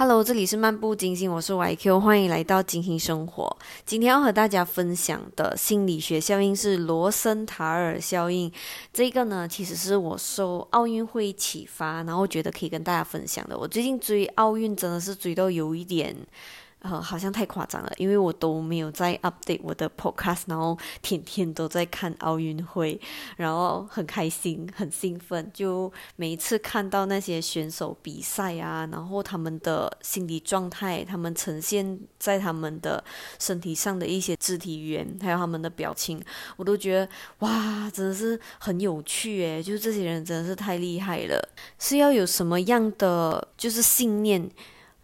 Hello，这里是漫步金星，我是 YQ，欢迎来到金星生活。今天要和大家分享的心理学效应是罗森塔尔效应。这个呢，其实是我受奥运会启发，然后觉得可以跟大家分享的。我最近追奥运真的是追到有一点。呃，好像太夸张了，因为我都没有在 update 我的 podcast，然后天天都在看奥运会，然后很开心，很兴奋，就每一次看到那些选手比赛啊，然后他们的心理状态，他们呈现在他们的身体上的一些肢体语言，还有他们的表情，我都觉得哇，真的是很有趣诶，就是这些人真的是太厉害了，是要有什么样的就是信念？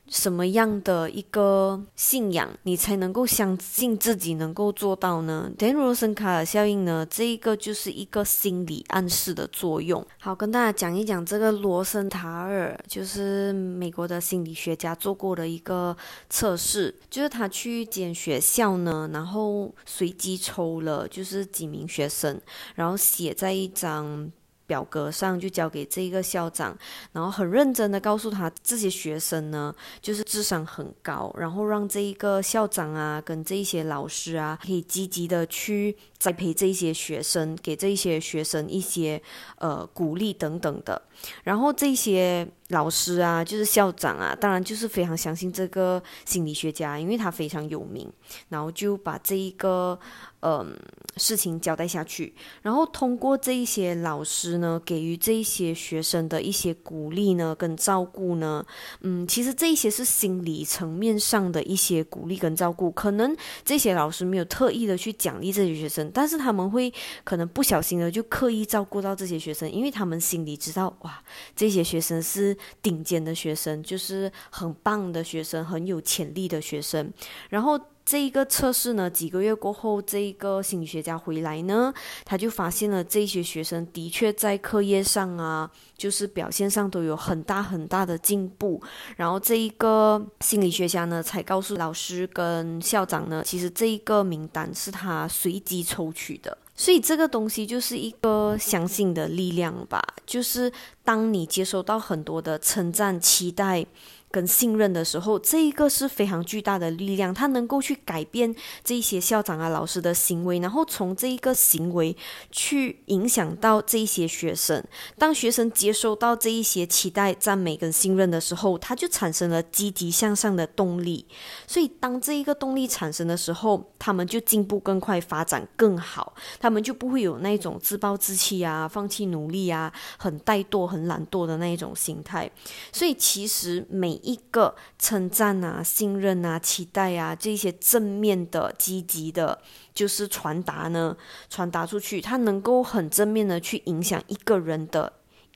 什么样的一个信仰，你才能够相信自己能够做到呢？德罗森卡尔效应呢？这一个就是一个心理暗示的作用。好，跟大家讲一讲这个罗森塔尔，就是美国的心理学家做过的一个测试，就是他去一间学校呢，然后随机抽了就是几名学生，然后写在一张。表格上就交给这个校长，然后很认真的告诉他，这些学生呢，就是智商很高，然后让这一个校长啊，跟这一些老师啊，可以积极的去栽培这一些学生，给这一些学生一些呃鼓励等等的，然后这些。老师啊，就是校长啊，当然就是非常相信这个心理学家，因为他非常有名，然后就把这一个嗯事情交代下去，然后通过这一些老师呢，给予这一些学生的一些鼓励呢，跟照顾呢，嗯，其实这一些是心理层面上的一些鼓励跟照顾，可能这些老师没有特意的去奖励这些学生，但是他们会可能不小心的就刻意照顾到这些学生，因为他们心里知道，哇，这些学生是。顶尖的学生就是很棒的学生，很有潜力的学生。然后这一个测试呢，几个月过后，这一个心理学家回来呢，他就发现了这些学生的确在课业上啊，就是表现上都有很大很大的进步。然后这一个心理学家呢，才告诉老师跟校长呢，其实这一个名单是他随机抽取的。所以这个东西就是一个相信的力量吧，就是当你接收到很多的称赞、期待。跟信任的时候，这一个是非常巨大的力量，它能够去改变这一些校长啊、老师的行为，然后从这一个行为去影响到这一些学生。当学生接收到这一些期待、赞美跟信任的时候，他就产生了积极向上的动力。所以，当这一个动力产生的时候，他们就进步更快，发展更好，他们就不会有那种自暴自弃啊、放弃努力啊、很怠惰、很懒惰的那一种心态。所以，其实每一个称赞啊、信任啊、期待啊，这些正面的、积极的，就是传达呢，传达出去，它能够很正面的去影响一个人的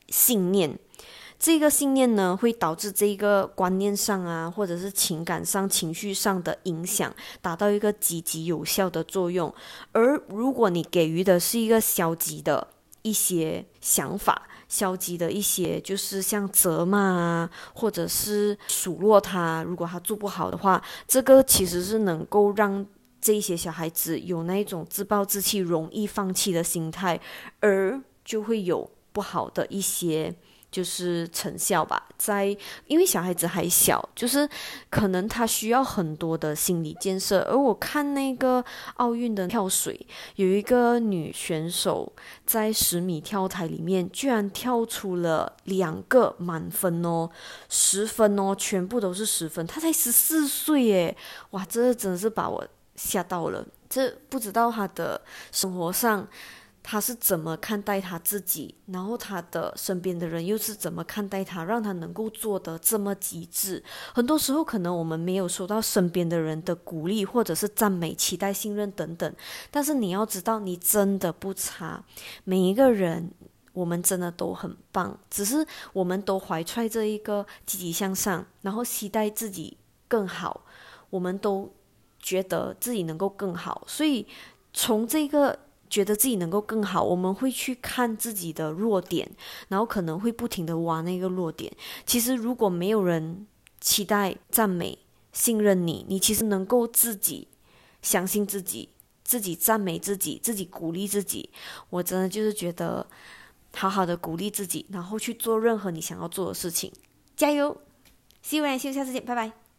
信念。这个信念呢，会导致这个观念上啊，或者是情感上、情绪上的影响，达到一个积极有效的作用。而如果你给予的是一个消极的一些想法，消极的一些，就是像责骂啊，或者是数落他，如果他做不好的话，这个其实是能够让这些小孩子有那种自暴自弃、容易放弃的心态，而就会有不好的一些。就是成效吧，在因为小孩子还小，就是可能他需要很多的心理建设。而我看那个奥运的跳水，有一个女选手在十米跳台里面，居然跳出了两个满分哦，十分哦，全部都是十分。她才十四岁耶，哇，这真的是把我吓到了。这不知道她的生活上。他是怎么看待他自己，然后他的身边的人又是怎么看待他，让他能够做得这么极致？很多时候，可能我们没有收到身边的人的鼓励，或者是赞美、期待、信任等等。但是你要知道，你真的不差。每一个人，我们真的都很棒，只是我们都怀揣着一个积极向上，然后期待自己更好。我们都觉得自己能够更好，所以从这个。觉得自己能够更好，我们会去看自己的弱点，然后可能会不停的挖那个弱点。其实如果没有人期待、赞美、信任你，你其实能够自己相信自己，自己赞美自己，自己鼓励自己。我真的就是觉得，好好的鼓励自己，然后去做任何你想要做的事情，加油！See you，see you，下次见，拜拜。